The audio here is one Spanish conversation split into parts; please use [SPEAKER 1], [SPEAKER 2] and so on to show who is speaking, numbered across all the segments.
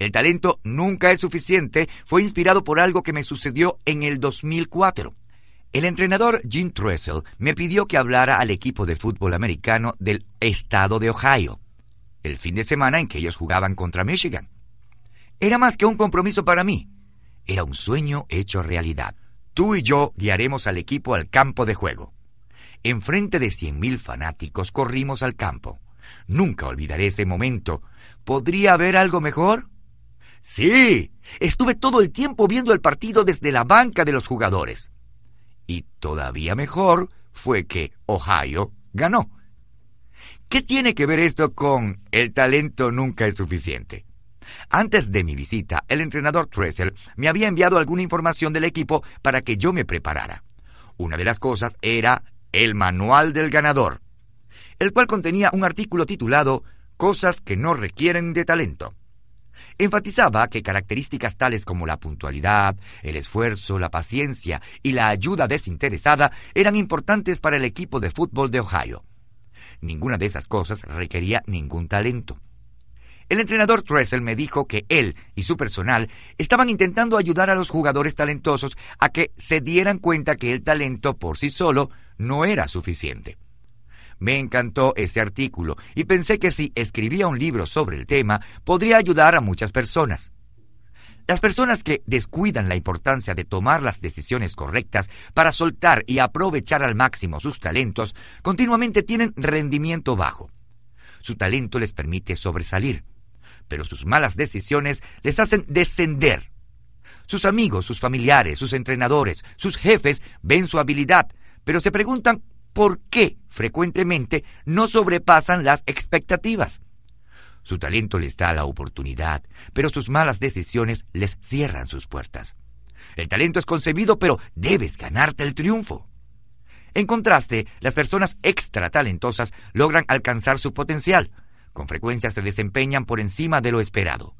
[SPEAKER 1] El talento nunca es suficiente fue inspirado por algo que me sucedió en el 2004. El entrenador Jim Tressel me pidió que hablara al equipo de fútbol americano del estado de Ohio, el fin de semana en que ellos jugaban contra Michigan. Era más que un compromiso para mí, era un sueño hecho realidad. Tú y yo guiaremos al equipo al campo de juego. Enfrente de cien mil fanáticos corrimos al campo. Nunca olvidaré ese momento. ¿Podría haber algo mejor? Sí, estuve todo el tiempo viendo el partido desde la banca de los jugadores. Y todavía mejor fue que Ohio ganó. ¿Qué tiene que ver esto con el talento nunca es suficiente? Antes de mi visita, el entrenador Tressel me había enviado alguna información del equipo para que yo me preparara. Una de las cosas era el manual del ganador, el cual contenía un artículo titulado Cosas que no requieren de talento. Enfatizaba que características tales como la puntualidad, el esfuerzo, la paciencia y la ayuda desinteresada eran importantes para el equipo de fútbol de Ohio. Ninguna de esas cosas requería ningún talento. El entrenador Tressel me dijo que él y su personal estaban intentando ayudar a los jugadores talentosos a que se dieran cuenta que el talento por sí solo no era suficiente. Me encantó ese artículo y pensé que si escribía un libro sobre el tema podría ayudar a muchas personas. Las personas que descuidan la importancia de tomar las decisiones correctas para soltar y aprovechar al máximo sus talentos continuamente tienen rendimiento bajo. Su talento les permite sobresalir, pero sus malas decisiones les hacen descender. Sus amigos, sus familiares, sus entrenadores, sus jefes ven su habilidad, pero se preguntan por qué frecuentemente no sobrepasan las expectativas. Su talento les da la oportunidad, pero sus malas decisiones les cierran sus puertas. El talento es concebido, pero debes ganarte el triunfo. En contraste, las personas extra talentosas logran alcanzar su potencial. Con frecuencia se desempeñan por encima de lo esperado.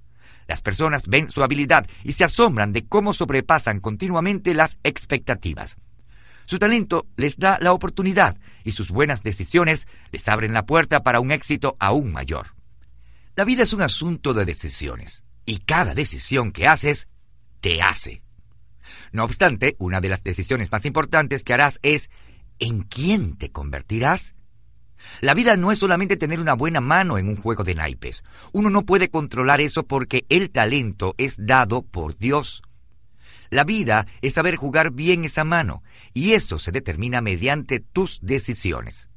[SPEAKER 1] Las personas ven su habilidad y se asombran de cómo sobrepasan continuamente las expectativas. Su talento les da la oportunidad y sus buenas decisiones les abren la puerta para un éxito aún mayor. La vida es un asunto de decisiones y cada decisión que haces te hace. No obstante, una de las decisiones más importantes que harás es ¿en quién te convertirás? La vida no es solamente tener una buena mano en un juego de naipes. Uno no puede controlar eso porque el talento es dado por Dios. La vida es saber jugar bien esa mano, y eso se determina mediante tus decisiones.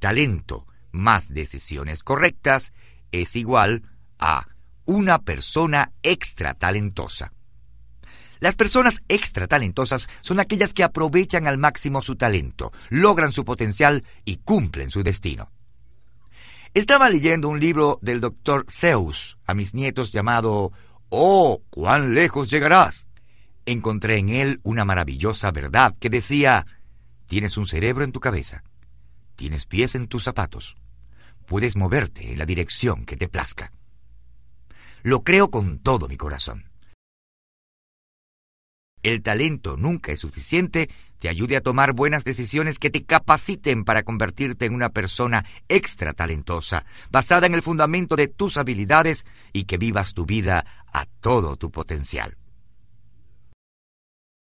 [SPEAKER 1] Talento más decisiones correctas es igual a una persona extra talentosa. Las personas extra talentosas son aquellas que aprovechan al máximo su talento, logran su potencial y cumplen su destino. Estaba leyendo un libro del doctor Zeus a mis nietos llamado Oh, cuán lejos llegarás encontré en él una maravillosa verdad que decía, tienes un cerebro en tu cabeza, tienes pies en tus zapatos, puedes moverte en la dirección que te plazca. Lo creo con todo mi corazón. El talento nunca es suficiente, te ayude a tomar buenas decisiones que te capaciten para convertirte en una persona extra talentosa, basada en el fundamento de tus habilidades y que vivas tu vida a todo tu potencial.